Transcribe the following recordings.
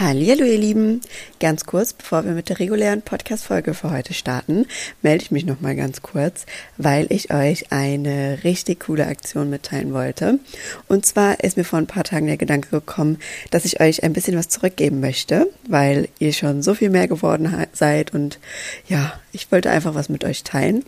Hallo ihr Lieben, ganz kurz, bevor wir mit der regulären Podcast-Folge für heute starten, melde ich mich noch mal ganz kurz, weil ich euch eine richtig coole Aktion mitteilen wollte. Und zwar ist mir vor ein paar Tagen der Gedanke gekommen, dass ich euch ein bisschen was zurückgeben möchte, weil ihr schon so viel mehr geworden seid. Und ja, ich wollte einfach was mit euch teilen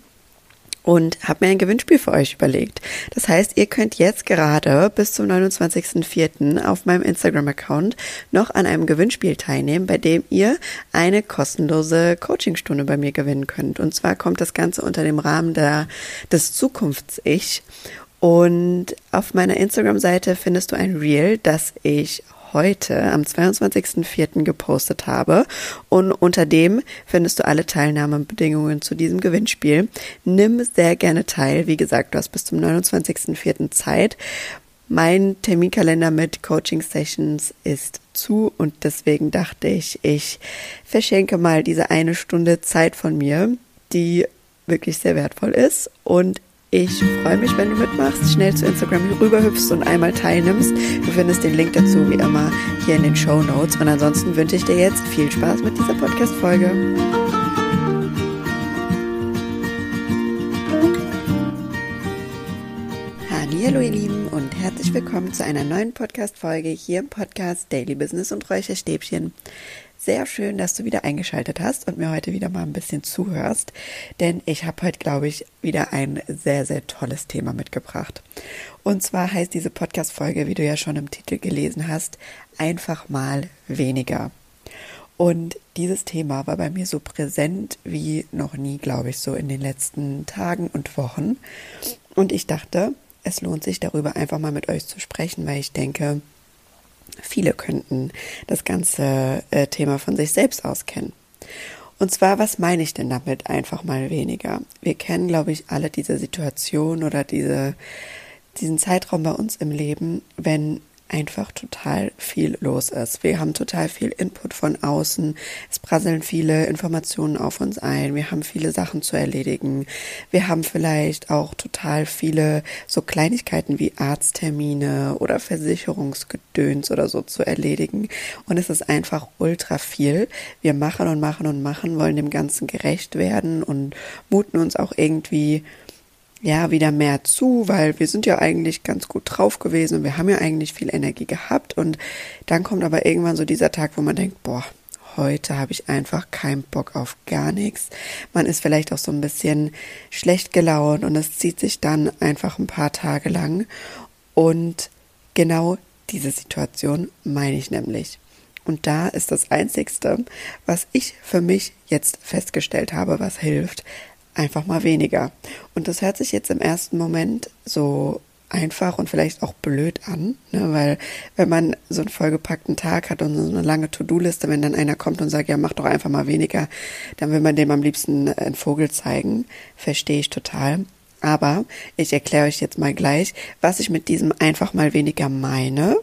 und habe mir ein Gewinnspiel für euch überlegt. Das heißt, ihr könnt jetzt gerade bis zum 29.04. auf meinem Instagram-Account noch an einem Gewinnspiel teilnehmen, bei dem ihr eine kostenlose Coachingstunde bei mir gewinnen könnt. Und zwar kommt das Ganze unter dem Rahmen der, des Zukunfts-Ich. Und auf meiner Instagram-Seite findest du ein Reel, das ich heute am 22.04. gepostet habe. Und unter dem findest du alle Teilnahmebedingungen zu diesem Gewinnspiel. Nimm sehr gerne teil. Wie gesagt, du hast bis zum 29.04. Zeit. Mein Terminkalender mit Coaching Sessions ist zu und deswegen dachte ich, ich verschenke mal diese eine Stunde Zeit von mir, die wirklich sehr wertvoll ist und ich freue mich, wenn du mitmachst, schnell zu Instagram rüberhüpfst und einmal teilnimmst. Du findest den Link dazu wie immer hier in den Show Notes. Und ansonsten wünsche ich dir jetzt viel Spaß mit dieser Podcast-Folge. Hallo ihr Lieben und herzlich willkommen zu einer neuen Podcast-Folge hier im Podcast Daily Business und Räucherstäbchen. Sehr schön, dass du wieder eingeschaltet hast und mir heute wieder mal ein bisschen zuhörst, denn ich habe heute, glaube ich, wieder ein sehr, sehr tolles Thema mitgebracht. Und zwar heißt diese Podcast-Folge, wie du ja schon im Titel gelesen hast, einfach mal weniger. Und dieses Thema war bei mir so präsent wie noch nie, glaube ich, so in den letzten Tagen und Wochen. Und ich dachte, es lohnt sich darüber einfach mal mit euch zu sprechen, weil ich denke, Viele könnten das ganze äh, Thema von sich selbst auskennen. Und zwar, was meine ich denn damit einfach mal weniger? Wir kennen, glaube ich, alle diese Situation oder diese, diesen Zeitraum bei uns im Leben, wenn einfach total viel los ist. Wir haben total viel Input von außen. Es prasseln viele Informationen auf uns ein. Wir haben viele Sachen zu erledigen. Wir haben vielleicht auch total viele so Kleinigkeiten wie Arzttermine oder Versicherungsgedöns oder so zu erledigen. Und es ist einfach ultra viel. Wir machen und machen und machen, wollen dem Ganzen gerecht werden und muten uns auch irgendwie ja wieder mehr zu, weil wir sind ja eigentlich ganz gut drauf gewesen und wir haben ja eigentlich viel Energie gehabt und dann kommt aber irgendwann so dieser Tag, wo man denkt, boah, heute habe ich einfach keinen Bock auf gar nichts. Man ist vielleicht auch so ein bisschen schlecht gelaunt und es zieht sich dann einfach ein paar Tage lang und genau diese Situation meine ich nämlich. Und da ist das Einzigste, was ich für mich jetzt festgestellt habe, was hilft, einfach mal weniger. Und das hört sich jetzt im ersten Moment so einfach und vielleicht auch blöd an, ne? weil wenn man so einen vollgepackten Tag hat und so eine lange To-Do-Liste, wenn dann einer kommt und sagt, ja, mach doch einfach mal weniger, dann will man dem am liebsten einen Vogel zeigen, verstehe ich total. Aber ich erkläre euch jetzt mal gleich, was ich mit diesem einfach mal weniger meine,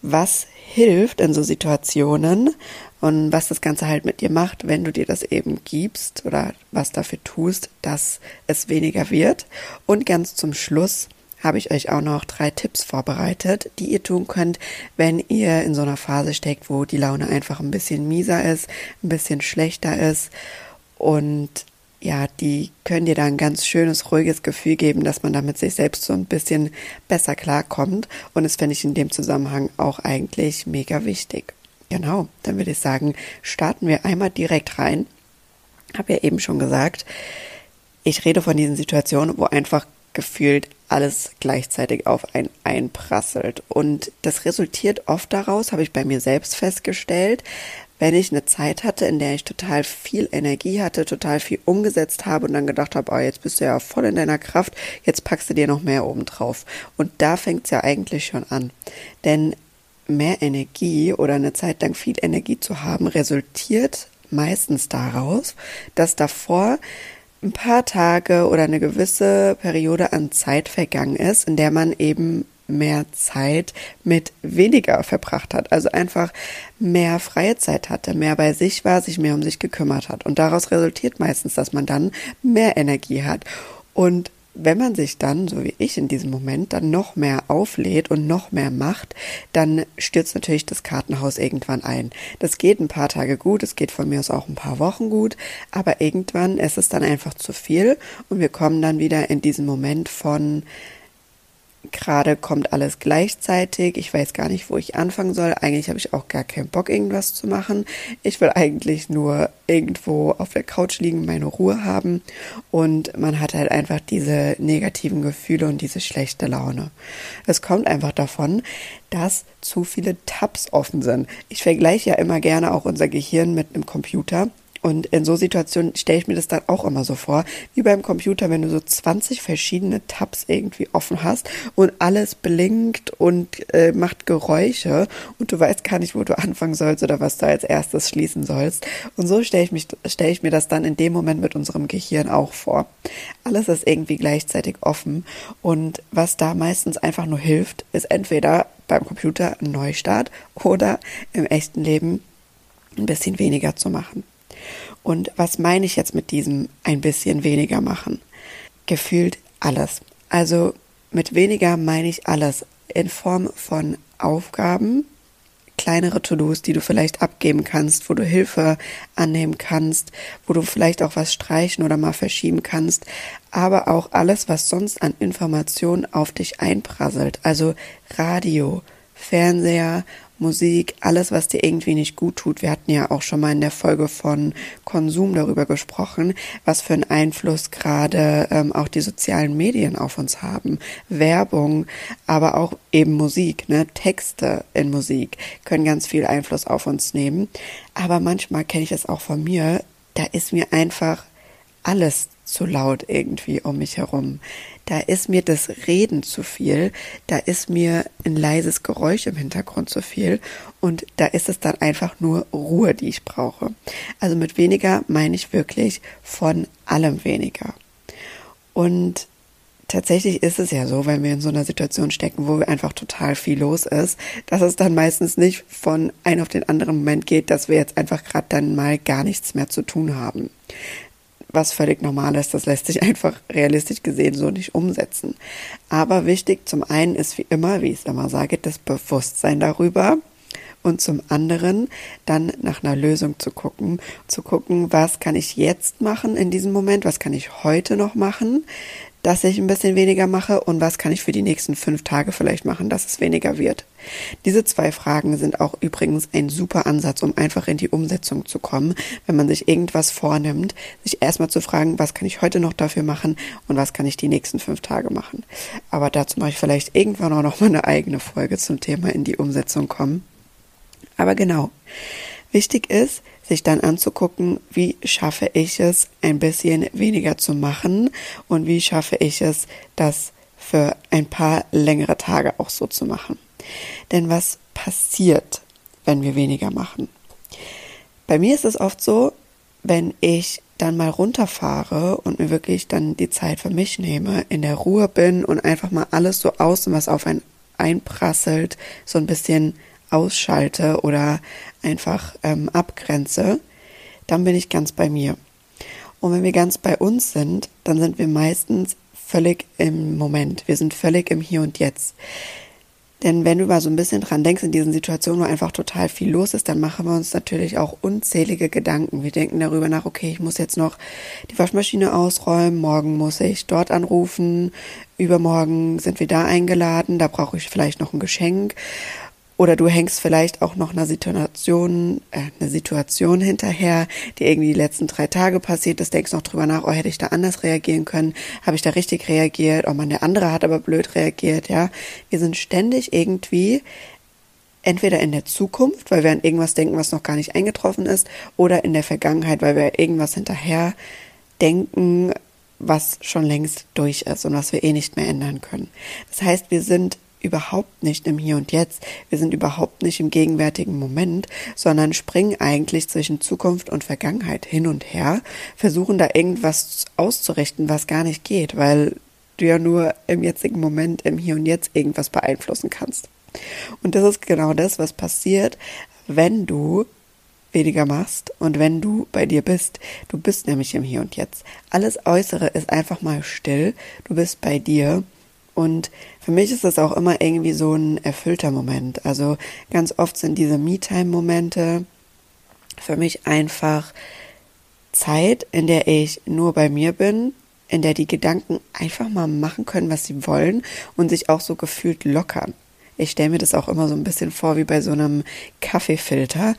was hilft in so Situationen und was das Ganze halt mit dir macht, wenn du dir das eben gibst oder was dafür tust, dass es weniger wird. Und ganz zum Schluss habe ich euch auch noch drei Tipps vorbereitet, die ihr tun könnt, wenn ihr in so einer Phase steckt, wo die Laune einfach ein bisschen mieser ist, ein bisschen schlechter ist und ja, die können dir da ein ganz schönes, ruhiges Gefühl geben, dass man damit sich selbst so ein bisschen besser klarkommt. Und das finde ich in dem Zusammenhang auch eigentlich mega wichtig. Genau, dann würde ich sagen, starten wir einmal direkt rein. Habe ja eben schon gesagt, ich rede von diesen Situationen, wo einfach gefühlt alles gleichzeitig auf einen einprasselt. Und das resultiert oft daraus, habe ich bei mir selbst festgestellt, wenn ich eine Zeit hatte, in der ich total viel Energie hatte, total viel umgesetzt habe und dann gedacht habe, oh, jetzt bist du ja voll in deiner Kraft, jetzt packst du dir noch mehr oben drauf. Und da fängt es ja eigentlich schon an. Denn mehr Energie oder eine Zeit lang viel Energie zu haben, resultiert meistens daraus, dass davor ein paar Tage oder eine gewisse Periode an Zeit vergangen ist, in der man eben mehr Zeit mit weniger verbracht hat, also einfach mehr freie Zeit hatte, mehr bei sich war, sich mehr um sich gekümmert hat. Und daraus resultiert meistens, dass man dann mehr Energie hat. Und wenn man sich dann, so wie ich in diesem Moment, dann noch mehr auflädt und noch mehr macht, dann stürzt natürlich das Kartenhaus irgendwann ein. Das geht ein paar Tage gut, es geht von mir aus auch ein paar Wochen gut, aber irgendwann ist es dann einfach zu viel und wir kommen dann wieder in diesen Moment von, gerade kommt alles gleichzeitig. Ich weiß gar nicht, wo ich anfangen soll. Eigentlich habe ich auch gar keinen Bock, irgendwas zu machen. Ich will eigentlich nur irgendwo auf der Couch liegen, meine Ruhe haben. Und man hat halt einfach diese negativen Gefühle und diese schlechte Laune. Es kommt einfach davon, dass zu viele Tabs offen sind. Ich vergleiche ja immer gerne auch unser Gehirn mit einem Computer. Und in so Situationen stelle ich mir das dann auch immer so vor, wie beim Computer, wenn du so 20 verschiedene Tabs irgendwie offen hast und alles blinkt und äh, macht Geräusche und du weißt gar nicht, wo du anfangen sollst oder was du als erstes schließen sollst. Und so stelle ich, mich, stelle ich mir das dann in dem Moment mit unserem Gehirn auch vor. Alles ist irgendwie gleichzeitig offen und was da meistens einfach nur hilft, ist entweder beim Computer ein Neustart oder im echten Leben ein bisschen weniger zu machen. Und was meine ich jetzt mit diesem ein bisschen weniger machen? Gefühlt alles. Also mit weniger meine ich alles in Form von Aufgaben, kleinere To-Dos, die du vielleicht abgeben kannst, wo du Hilfe annehmen kannst, wo du vielleicht auch was streichen oder mal verschieben kannst, aber auch alles, was sonst an Informationen auf dich einprasselt, also Radio, Fernseher Musik, alles, was dir irgendwie nicht gut tut. Wir hatten ja auch schon mal in der Folge von Konsum darüber gesprochen, was für einen Einfluss gerade ähm, auch die sozialen Medien auf uns haben. Werbung, aber auch eben Musik, ne? Texte in Musik können ganz viel Einfluss auf uns nehmen. Aber manchmal kenne ich es auch von mir, da ist mir einfach alles zu laut irgendwie um mich herum. Da ist mir das Reden zu viel, da ist mir ein leises Geräusch im Hintergrund zu viel und da ist es dann einfach nur Ruhe, die ich brauche. Also mit weniger meine ich wirklich von allem weniger. Und tatsächlich ist es ja so, wenn wir in so einer Situation stecken, wo einfach total viel los ist, dass es dann meistens nicht von einem auf den anderen Moment geht, dass wir jetzt einfach gerade dann mal gar nichts mehr zu tun haben was völlig normal ist. Das lässt sich einfach realistisch gesehen so nicht umsetzen. Aber wichtig zum einen ist wie immer, wie ich es immer sage, das Bewusstsein darüber. Und zum anderen dann nach einer Lösung zu gucken, zu gucken, was kann ich jetzt machen in diesem Moment, was kann ich heute noch machen, dass ich ein bisschen weniger mache und was kann ich für die nächsten fünf Tage vielleicht machen, dass es weniger wird. Diese zwei Fragen sind auch übrigens ein super Ansatz, um einfach in die Umsetzung zu kommen, wenn man sich irgendwas vornimmt, sich erstmal zu fragen, was kann ich heute noch dafür machen und was kann ich die nächsten fünf Tage machen. Aber dazu mache ich vielleicht irgendwann auch noch mal eine eigene Folge zum Thema in die Umsetzung kommen. Aber genau. Wichtig ist, sich dann anzugucken, wie schaffe ich es, ein bisschen weniger zu machen und wie schaffe ich es, das für ein paar längere Tage auch so zu machen. Denn was passiert, wenn wir weniger machen? Bei mir ist es oft so, wenn ich dann mal runterfahre und mir wirklich dann die Zeit für mich nehme, in der Ruhe bin und einfach mal alles so aus, was auf einen einprasselt, so ein bisschen ausschalte oder einfach ähm, abgrenze, dann bin ich ganz bei mir. Und wenn wir ganz bei uns sind, dann sind wir meistens völlig im Moment. Wir sind völlig im Hier und Jetzt. Denn wenn du mal so ein bisschen dran denkst, in diesen Situationen, wo einfach total viel los ist, dann machen wir uns natürlich auch unzählige Gedanken. Wir denken darüber nach, okay, ich muss jetzt noch die Waschmaschine ausräumen, morgen muss ich dort anrufen, übermorgen sind wir da eingeladen, da brauche ich vielleicht noch ein Geschenk. Oder du hängst vielleicht auch noch einer Situation, äh, eine Situation hinterher, die irgendwie die letzten drei Tage passiert ist, denkst noch drüber nach, oh, hätte ich da anders reagieren können? Habe ich da richtig reagiert? Oh man, der andere hat aber blöd reagiert, ja. Wir sind ständig irgendwie entweder in der Zukunft, weil wir an irgendwas denken, was noch gar nicht eingetroffen ist, oder in der Vergangenheit, weil wir irgendwas hinterher denken, was schon längst durch ist und was wir eh nicht mehr ändern können. Das heißt, wir sind überhaupt nicht im Hier und Jetzt. Wir sind überhaupt nicht im gegenwärtigen Moment, sondern springen eigentlich zwischen Zukunft und Vergangenheit hin und her, versuchen da irgendwas auszurichten, was gar nicht geht, weil du ja nur im jetzigen Moment, im Hier und Jetzt irgendwas beeinflussen kannst. Und das ist genau das, was passiert, wenn du weniger machst und wenn du bei dir bist, du bist nämlich im Hier und Jetzt. Alles Äußere ist einfach mal still, du bist bei dir und für mich ist das auch immer irgendwie so ein erfüllter Moment. Also ganz oft sind diese Me-Time-Momente für mich einfach Zeit, in der ich nur bei mir bin, in der die Gedanken einfach mal machen können, was sie wollen und sich auch so gefühlt lockern. Ich stelle mir das auch immer so ein bisschen vor wie bei so einem Kaffeefilter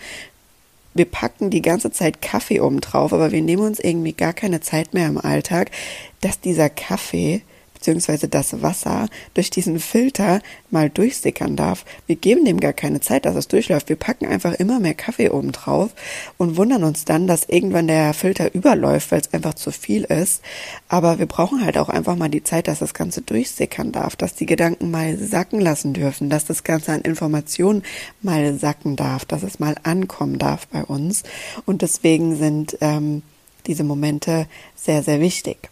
wir packen die ganze Zeit Kaffee oben drauf, aber wir nehmen uns irgendwie gar keine Zeit mehr im Alltag, dass dieser Kaffee beziehungsweise das Wasser durch diesen Filter mal durchsickern darf. Wir geben dem gar keine Zeit, dass es durchläuft. Wir packen einfach immer mehr Kaffee oben drauf und wundern uns dann, dass irgendwann der Filter überläuft, weil es einfach zu viel ist. Aber wir brauchen halt auch einfach mal die Zeit, dass das Ganze durchsickern darf, dass die Gedanken mal sacken lassen dürfen, dass das Ganze an Informationen mal sacken darf, dass es mal ankommen darf bei uns. Und deswegen sind ähm, diese Momente sehr, sehr wichtig.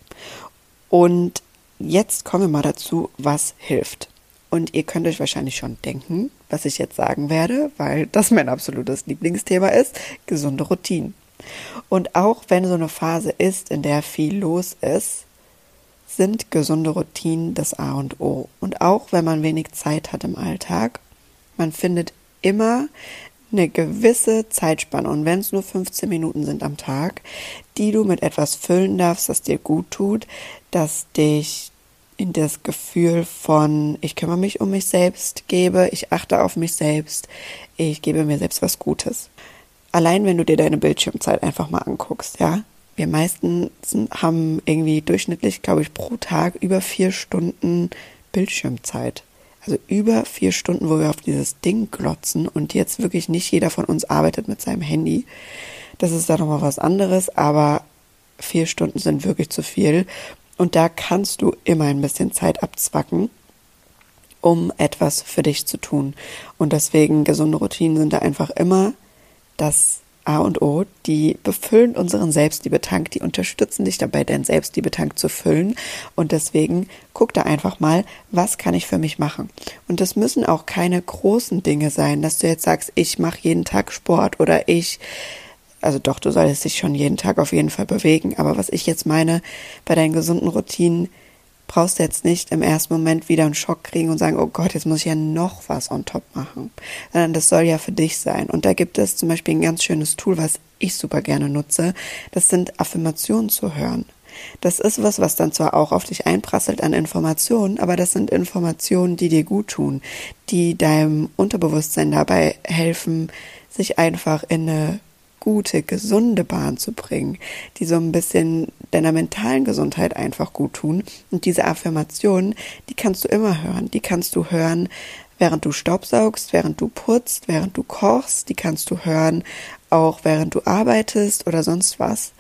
Und Jetzt kommen wir mal dazu, was hilft. Und ihr könnt euch wahrscheinlich schon denken, was ich jetzt sagen werde, weil das mein absolutes Lieblingsthema ist, gesunde Routinen. Und auch wenn so eine Phase ist, in der viel los ist, sind gesunde Routinen das A und O. Und auch wenn man wenig Zeit hat im Alltag, man findet immer eine gewisse Zeitspanne und wenn es nur 15 Minuten sind am Tag, die du mit etwas füllen darfst, das dir gut tut, das dich in das Gefühl von ich kümmere mich um mich selbst gebe, ich achte auf mich selbst, ich gebe mir selbst was Gutes. Allein wenn du dir deine Bildschirmzeit einfach mal anguckst, ja. Wir meisten haben irgendwie durchschnittlich, glaube ich, pro Tag über vier Stunden Bildschirmzeit. Also über vier Stunden, wo wir auf dieses Ding glotzen und jetzt wirklich nicht jeder von uns arbeitet mit seinem Handy. Das ist da nochmal was anderes, aber vier Stunden sind wirklich zu viel. Und da kannst du immer ein bisschen Zeit abzwacken, um etwas für dich zu tun. Und deswegen gesunde Routinen sind da einfach immer das A und O, die befüllen unseren Selbstliebetank, die unterstützen dich dabei, deinen Selbstliebetank zu füllen. Und deswegen guck da einfach mal, was kann ich für mich machen. Und das müssen auch keine großen Dinge sein, dass du jetzt sagst, ich mache jeden Tag Sport oder ich also doch, du solltest dich schon jeden Tag auf jeden Fall bewegen. Aber was ich jetzt meine, bei deinen gesunden Routinen, brauchst du jetzt nicht im ersten Moment wieder einen Schock kriegen und sagen, oh Gott, jetzt muss ich ja noch was on top machen. Sondern das soll ja für dich sein. Und da gibt es zum Beispiel ein ganz schönes Tool, was ich super gerne nutze. Das sind Affirmationen zu hören. Das ist was, was dann zwar auch auf dich einprasselt an Informationen, aber das sind Informationen, die dir gut tun, die deinem Unterbewusstsein dabei helfen, sich einfach in eine gute, gesunde Bahn zu bringen, die so ein bisschen deiner mentalen Gesundheit einfach gut tun. Und diese Affirmationen, die kannst du immer hören. Die kannst du hören, während du Staubsaugst, während du putzt, während du kochst. Die kannst du hören, auch während du arbeitest oder sonst was.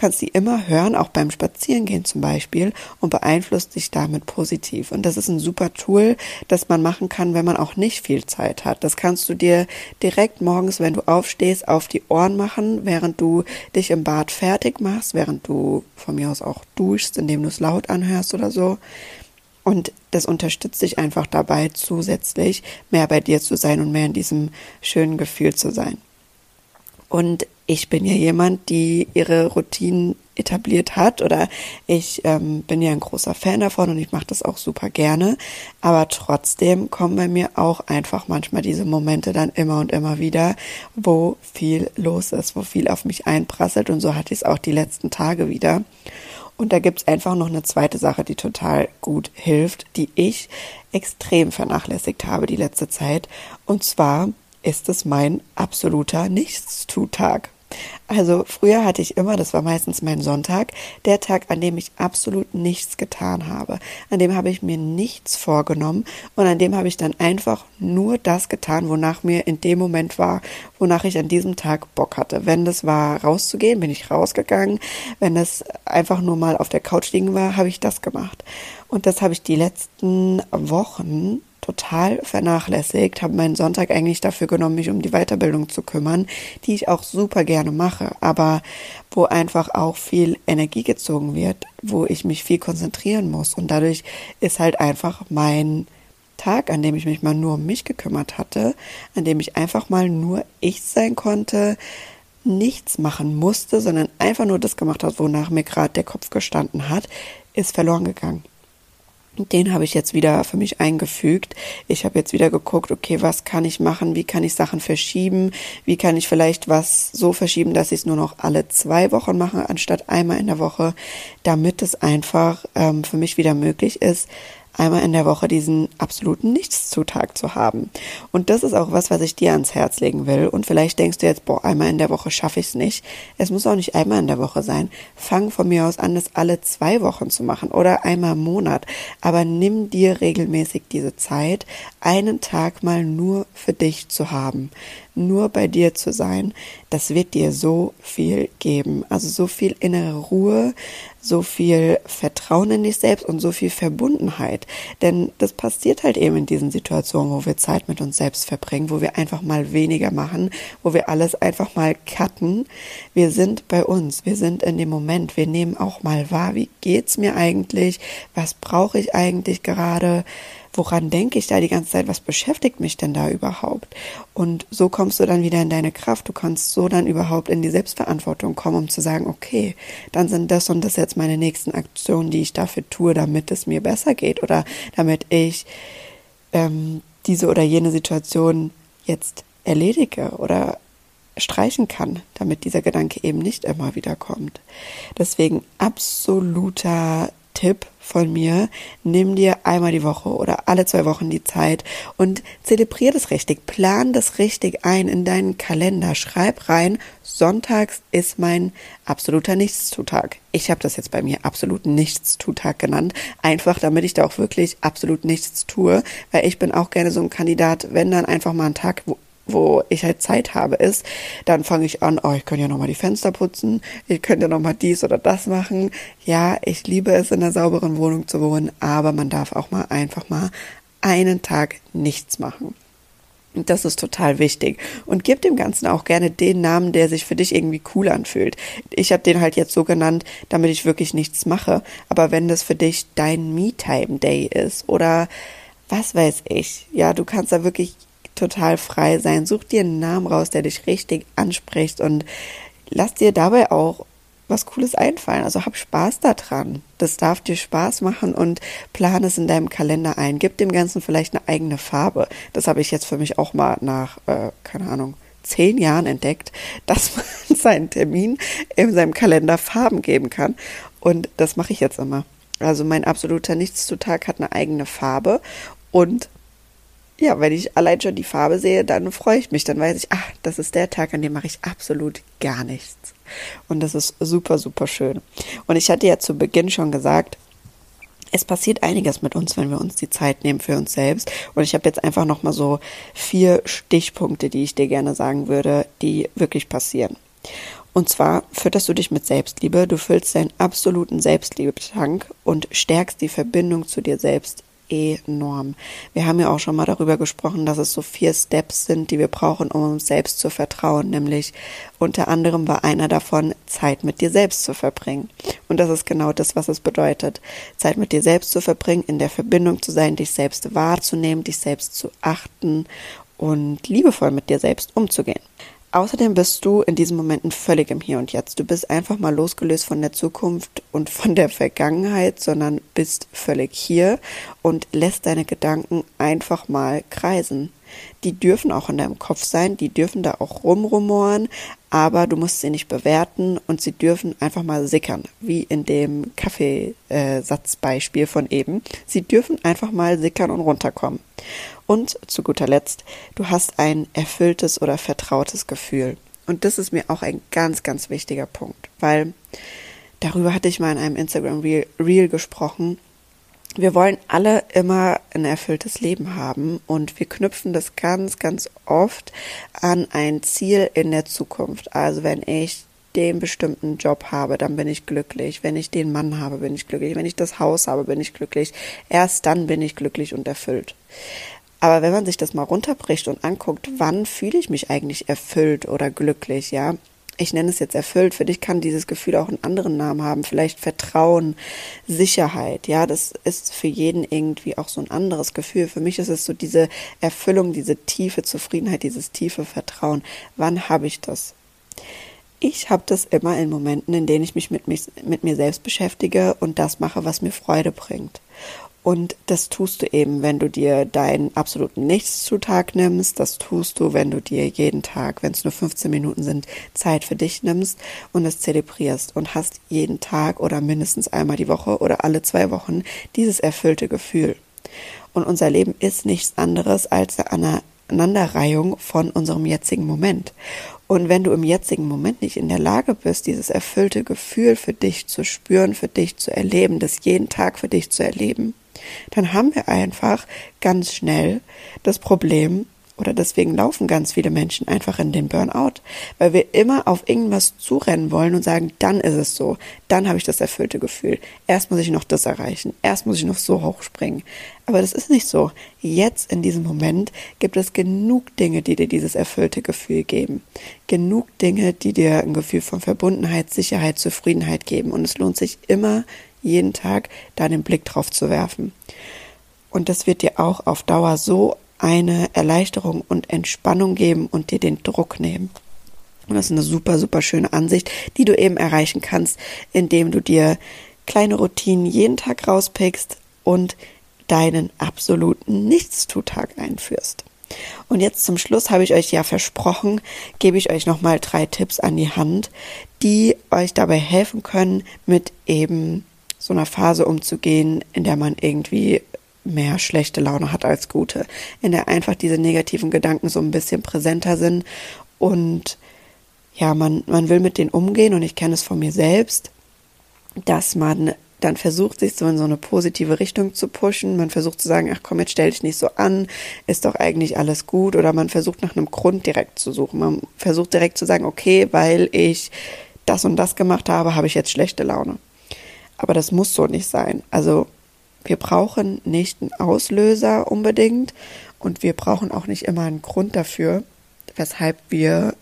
Kannst sie immer hören, auch beim Spazierengehen zum Beispiel, und beeinflusst dich damit positiv. Und das ist ein super Tool, das man machen kann, wenn man auch nicht viel Zeit hat. Das kannst du dir direkt morgens, wenn du aufstehst, auf die Ohren machen, während du dich im Bad fertig machst, während du von mir aus auch duschst, indem du es laut anhörst oder so. Und das unterstützt dich einfach dabei, zusätzlich mehr bei dir zu sein und mehr in diesem schönen Gefühl zu sein. Und ich bin ja jemand, die ihre Routinen etabliert hat oder ich ähm, bin ja ein großer Fan davon und ich mache das auch super gerne. Aber trotzdem kommen bei mir auch einfach manchmal diese Momente dann immer und immer wieder, wo viel los ist, wo viel auf mich einprasselt und so hatte ich es auch die letzten Tage wieder. Und da gibt es einfach noch eine zweite Sache, die total gut hilft, die ich extrem vernachlässigt habe die letzte Zeit. Und zwar ist es mein absoluter Nichtstutag. Also früher hatte ich immer, das war meistens mein Sonntag, der Tag, an dem ich absolut nichts getan habe. An dem habe ich mir nichts vorgenommen und an dem habe ich dann einfach nur das getan, wonach mir in dem Moment war, wonach ich an diesem Tag Bock hatte. Wenn das war rauszugehen, bin ich rausgegangen. Wenn es einfach nur mal auf der Couch liegen war, habe ich das gemacht. Und das habe ich die letzten Wochen total vernachlässigt, habe meinen Sonntag eigentlich dafür genommen, mich um die Weiterbildung zu kümmern, die ich auch super gerne mache, aber wo einfach auch viel Energie gezogen wird, wo ich mich viel konzentrieren muss und dadurch ist halt einfach mein Tag, an dem ich mich mal nur um mich gekümmert hatte, an dem ich einfach mal nur ich sein konnte, nichts machen musste, sondern einfach nur das gemacht hat, wonach mir gerade der Kopf gestanden hat, ist verloren gegangen. Den habe ich jetzt wieder für mich eingefügt. Ich habe jetzt wieder geguckt, okay, was kann ich machen? Wie kann ich Sachen verschieben? Wie kann ich vielleicht was so verschieben, dass ich es nur noch alle zwei Wochen mache, anstatt einmal in der Woche, damit es einfach ähm, für mich wieder möglich ist, einmal in der Woche diesen absoluten Nichtszutag zu haben. Und das ist auch was, was ich dir ans Herz legen will. Und vielleicht denkst du jetzt, boah, einmal in der Woche schaffe ich es nicht. Es muss auch nicht einmal in der Woche sein. Fang von mir aus an, das alle zwei Wochen zu machen oder einmal im Monat. Aber nimm dir regelmäßig diese Zeit, einen Tag mal nur für dich zu haben nur bei dir zu sein, das wird dir so viel geben. Also so viel innere Ruhe, so viel Vertrauen in dich selbst und so viel Verbundenheit. Denn das passiert halt eben in diesen Situationen, wo wir Zeit mit uns selbst verbringen, wo wir einfach mal weniger machen, wo wir alles einfach mal cutten. Wir sind bei uns, wir sind in dem Moment, wir nehmen auch mal wahr, wie geht's mir eigentlich, was brauche ich eigentlich gerade, woran denke ich da die ganze Zeit, was beschäftigt mich denn da überhaupt? Und so kommst du dann wieder in deine Kraft, du kannst so dann überhaupt in die Selbstverantwortung kommen, um zu sagen, okay, dann sind das und das jetzt meine nächsten Aktionen, die ich dafür tue, damit es mir besser geht oder damit ich ähm, diese oder jene Situation jetzt erledige oder streichen kann, damit dieser Gedanke eben nicht immer wieder kommt. Deswegen absoluter Tipp von mir, nimm dir einmal die Woche oder alle zwei Wochen die Zeit und zelebrier das richtig, plan das richtig ein in deinen Kalender, schreib rein, sonntags ist mein absoluter Nichtstutag. Ich habe das jetzt bei mir absolut Nichtstutag genannt, einfach damit ich da auch wirklich absolut nichts tue, weil ich bin auch gerne so ein Kandidat, wenn dann einfach mal ein Tag, wo wo ich halt Zeit habe, ist, dann fange ich an, oh, ich könnte ja nochmal die Fenster putzen, ich könnte ja nochmal dies oder das machen. Ja, ich liebe es, in einer sauberen Wohnung zu wohnen, aber man darf auch mal einfach mal einen Tag nichts machen. Das ist total wichtig. Und gib dem Ganzen auch gerne den Namen, der sich für dich irgendwie cool anfühlt. Ich habe den halt jetzt so genannt, damit ich wirklich nichts mache. Aber wenn das für dich dein Me-Time-Day ist oder was weiß ich, ja, du kannst da wirklich total frei sein. Such dir einen Namen raus, der dich richtig anspricht und lass dir dabei auch was Cooles einfallen. Also hab Spaß daran. Das darf dir Spaß machen und plan es in deinem Kalender ein. Gib dem Ganzen vielleicht eine eigene Farbe. Das habe ich jetzt für mich auch mal nach, äh, keine Ahnung, zehn Jahren entdeckt, dass man seinen Termin in seinem Kalender Farben geben kann. Und das mache ich jetzt immer. Also mein absoluter Nichtstutag hat eine eigene Farbe und ja, wenn ich allein schon die Farbe sehe, dann freue ich mich. Dann weiß ich, ach, das ist der Tag, an dem mache ich absolut gar nichts. Und das ist super, super schön. Und ich hatte ja zu Beginn schon gesagt, es passiert einiges mit uns, wenn wir uns die Zeit nehmen für uns selbst. Und ich habe jetzt einfach nochmal so vier Stichpunkte, die ich dir gerne sagen würde, die wirklich passieren. Und zwar fütterst du dich mit Selbstliebe, du füllst deinen absoluten Selbstliebetank und stärkst die Verbindung zu dir selbst enorm. Wir haben ja auch schon mal darüber gesprochen, dass es so vier Steps sind, die wir brauchen, um uns selbst zu vertrauen. Nämlich unter anderem war einer davon, Zeit mit dir selbst zu verbringen. Und das ist genau das, was es bedeutet. Zeit mit dir selbst zu verbringen, in der Verbindung zu sein, dich selbst wahrzunehmen, dich selbst zu achten und liebevoll mit dir selbst umzugehen. Außerdem bist du in diesen Momenten völlig im Hier und Jetzt. Du bist einfach mal losgelöst von der Zukunft und von der Vergangenheit, sondern bist völlig hier und lässt deine Gedanken einfach mal kreisen. Die dürfen auch in deinem Kopf sein, die dürfen da auch rumrumoren, aber du musst sie nicht bewerten und sie dürfen einfach mal sickern, wie in dem Kaffeesatzbeispiel von eben. Sie dürfen einfach mal sickern und runterkommen. Und zu guter Letzt, du hast ein erfülltes oder vertrautes Gefühl. Und das ist mir auch ein ganz, ganz wichtiger Punkt, weil darüber hatte ich mal in einem Instagram Reel, Reel gesprochen. Wir wollen alle immer ein erfülltes Leben haben und wir knüpfen das ganz, ganz oft an ein Ziel in der Zukunft. Also wenn ich den bestimmten Job habe, dann bin ich glücklich. Wenn ich den Mann habe, bin ich glücklich. Wenn ich das Haus habe, bin ich glücklich. Erst dann bin ich glücklich und erfüllt. Aber wenn man sich das mal runterbricht und anguckt, wann fühle ich mich eigentlich erfüllt oder glücklich, ja? ich nenne es jetzt erfüllt, für dich kann dieses Gefühl auch einen anderen Namen haben, vielleicht Vertrauen, Sicherheit, ja, das ist für jeden irgendwie auch so ein anderes Gefühl. Für mich ist es so diese Erfüllung, diese tiefe Zufriedenheit, dieses tiefe Vertrauen. Wann habe ich das? Ich habe das immer in Momenten, in denen ich mich mit, mich mit mir selbst beschäftige und das mache, was mir Freude bringt. Und das tust du eben, wenn du dir deinen absoluten Nichtszutag nimmst. Das tust du, wenn du dir jeden Tag, wenn es nur 15 Minuten sind, Zeit für dich nimmst und es zelebrierst und hast jeden Tag oder mindestens einmal die Woche oder alle zwei Wochen dieses erfüllte Gefühl. Und unser Leben ist nichts anderes als eine Aneinanderreihung von unserem jetzigen Moment. Und wenn du im jetzigen Moment nicht in der Lage bist, dieses erfüllte Gefühl für dich zu spüren, für dich zu erleben, das jeden Tag für dich zu erleben, dann haben wir einfach ganz schnell das Problem, oder deswegen laufen ganz viele Menschen einfach in den Burnout, weil wir immer auf irgendwas zurennen wollen und sagen, dann ist es so, dann habe ich das erfüllte Gefühl. Erst muss ich noch das erreichen, erst muss ich noch so hoch springen. Aber das ist nicht so. Jetzt in diesem Moment gibt es genug Dinge, die dir dieses erfüllte Gefühl geben. Genug Dinge, die dir ein Gefühl von Verbundenheit, Sicherheit, Zufriedenheit geben. Und es lohnt sich immer, jeden Tag da den Blick drauf zu werfen. Und das wird dir auch auf Dauer so eine Erleichterung und Entspannung geben und dir den Druck nehmen. Und das ist eine super, super schöne Ansicht, die du eben erreichen kannst, indem du dir kleine Routinen jeden Tag rauspickst und deinen absoluten Nichtstutag einführst. Und jetzt zum Schluss habe ich euch ja versprochen, gebe ich euch nochmal drei Tipps an die Hand, die euch dabei helfen können, mit eben so einer Phase umzugehen, in der man irgendwie mehr schlechte Laune hat als gute, in der einfach diese negativen Gedanken so ein bisschen präsenter sind und ja, man, man will mit denen umgehen und ich kenne es von mir selbst, dass man dann versucht, sich so in so eine positive Richtung zu pushen. Man versucht zu sagen, ach komm, jetzt stell dich nicht so an, ist doch eigentlich alles gut. Oder man versucht nach einem Grund direkt zu suchen. Man versucht direkt zu sagen, okay, weil ich das und das gemacht habe, habe ich jetzt schlechte Laune. Aber das muss so nicht sein. Also wir brauchen nicht einen Auslöser unbedingt und wir brauchen auch nicht immer einen Grund dafür, weshalb wir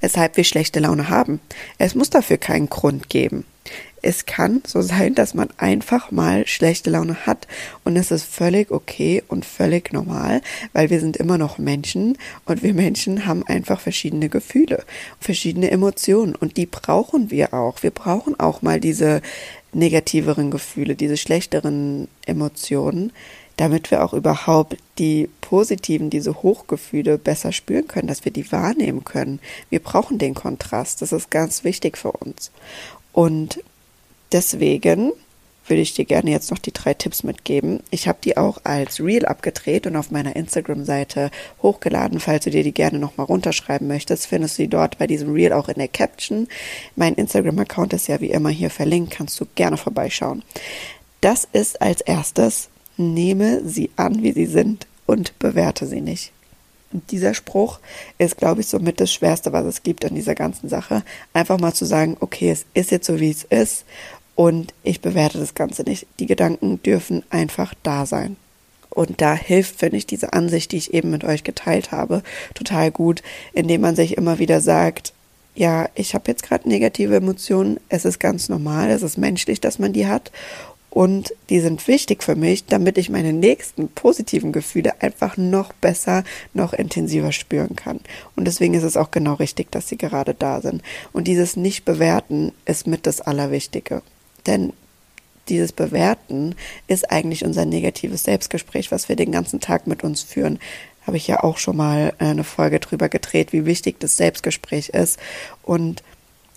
weshalb wir schlechte Laune haben. Es muss dafür keinen Grund geben. Es kann so sein, dass man einfach mal schlechte Laune hat und es ist völlig okay und völlig normal, weil wir sind immer noch Menschen und wir Menschen haben einfach verschiedene Gefühle, verschiedene Emotionen und die brauchen wir auch. Wir brauchen auch mal diese negativeren Gefühle, diese schlechteren Emotionen, damit wir auch überhaupt die positiven, diese Hochgefühle besser spüren können, dass wir die wahrnehmen können. Wir brauchen den Kontrast, das ist ganz wichtig für uns. Und Deswegen würde ich dir gerne jetzt noch die drei Tipps mitgeben. Ich habe die auch als Reel abgedreht und auf meiner Instagram-Seite hochgeladen. Falls du dir die gerne nochmal runterschreiben möchtest, findest du die dort bei diesem Reel auch in der Caption. Mein Instagram-Account ist ja wie immer hier verlinkt, kannst du gerne vorbeischauen. Das ist als erstes, nehme sie an, wie sie sind und bewerte sie nicht. Und dieser Spruch ist, glaube ich, somit das Schwerste, was es gibt an dieser ganzen Sache. Einfach mal zu sagen, okay, es ist jetzt so, wie es ist und ich bewerte das Ganze nicht. Die Gedanken dürfen einfach da sein. Und da hilft, finde ich, diese Ansicht, die ich eben mit euch geteilt habe, total gut, indem man sich immer wieder sagt, ja, ich habe jetzt gerade negative Emotionen, es ist ganz normal, es ist menschlich, dass man die hat und die sind wichtig für mich, damit ich meine nächsten positiven Gefühle einfach noch besser, noch intensiver spüren kann. Und deswegen ist es auch genau richtig, dass sie gerade da sind. Und dieses Nicht-Bewerten ist mit das Allerwichtige. Denn dieses Bewerten ist eigentlich unser negatives Selbstgespräch, was wir den ganzen Tag mit uns führen. Habe ich ja auch schon mal äh, eine Folge drüber gedreht, wie wichtig das Selbstgespräch ist. Und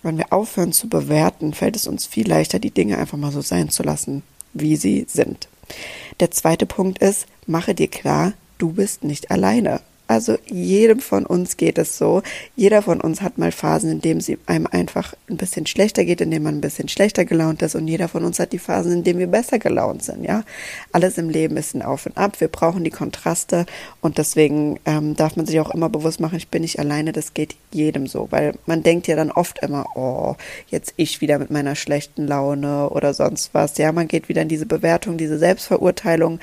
wenn wir aufhören zu bewerten, fällt es uns viel leichter, die Dinge einfach mal so sein zu lassen, wie sie sind. Der zweite Punkt ist, mache dir klar, du bist nicht alleine. Also jedem von uns geht es so. Jeder von uns hat mal Phasen, in denen es einem einfach ein bisschen schlechter geht, in denen man ein bisschen schlechter gelaunt ist. Und jeder von uns hat die Phasen, in denen wir besser gelaunt sind. Ja, alles im Leben ist ein Auf und Ab. Wir brauchen die Kontraste und deswegen ähm, darf man sich auch immer bewusst machen: Ich bin nicht alleine. Das geht jedem so, weil man denkt ja dann oft immer: Oh, jetzt ich wieder mit meiner schlechten Laune oder sonst was. Ja, man geht wieder in diese Bewertung, diese Selbstverurteilung.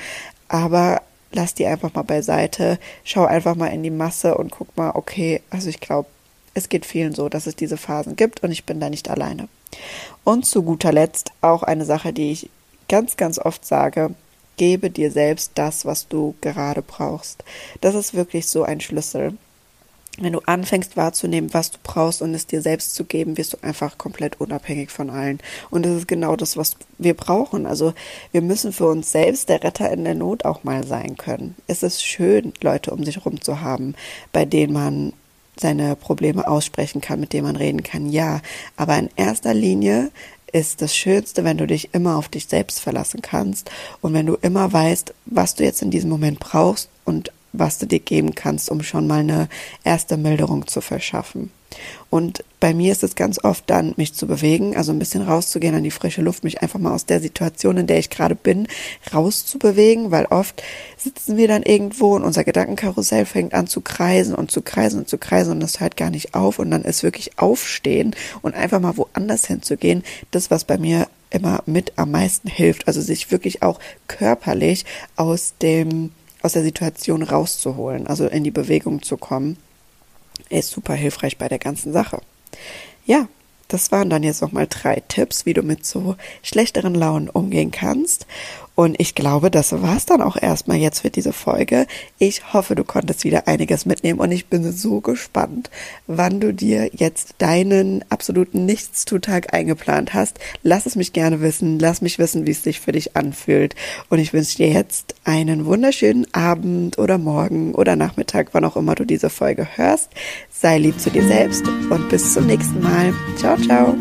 Aber lass die einfach mal beiseite, schau einfach mal in die Masse und guck mal, okay, also ich glaube, Es geht vielen so, dass es diese Phasen gibt und ich bin da nicht alleine. Und zu guter Letzt auch eine Sache, die ich ganz, ganz oft sage, gebe dir selbst das, was du gerade brauchst. Das ist wirklich so ein Schlüssel. Wenn du anfängst wahrzunehmen, was du brauchst und es dir selbst zu geben, wirst du einfach komplett unabhängig von allen. Und das ist genau das, was wir brauchen. Also wir müssen für uns selbst der Retter in der Not auch mal sein können. Es ist schön, Leute um sich herum zu haben, bei denen man seine Probleme aussprechen kann, mit denen man reden kann. Ja, aber in erster Linie ist das Schönste, wenn du dich immer auf dich selbst verlassen kannst und wenn du immer weißt, was du jetzt in diesem Moment brauchst und was du dir geben kannst, um schon mal eine erste Milderung zu verschaffen. Und bei mir ist es ganz oft dann, mich zu bewegen, also ein bisschen rauszugehen an die frische Luft, mich einfach mal aus der Situation, in der ich gerade bin, rauszubewegen, weil oft sitzen wir dann irgendwo und unser Gedankenkarussell fängt an zu kreisen und zu kreisen und zu kreisen und das hört gar nicht auf und dann ist wirklich aufstehen und einfach mal woanders hinzugehen, das, was bei mir immer mit am meisten hilft, also sich wirklich auch körperlich aus dem aus der Situation rauszuholen, also in die Bewegung zu kommen, ist super hilfreich bei der ganzen Sache. Ja, das waren dann jetzt nochmal drei Tipps, wie du mit so schlechteren Launen umgehen kannst. Und ich glaube, das war's dann auch erstmal jetzt für diese Folge. Ich hoffe, du konntest wieder einiges mitnehmen und ich bin so gespannt, wann du dir jetzt deinen absoluten Nichtstutag eingeplant hast. Lass es mich gerne wissen. Lass mich wissen, wie es sich für dich anfühlt. Und ich wünsche dir jetzt einen wunderschönen Abend oder Morgen oder Nachmittag, wann auch immer du diese Folge hörst. Sei lieb zu dir selbst und bis zum nächsten Mal. Ciao, chao.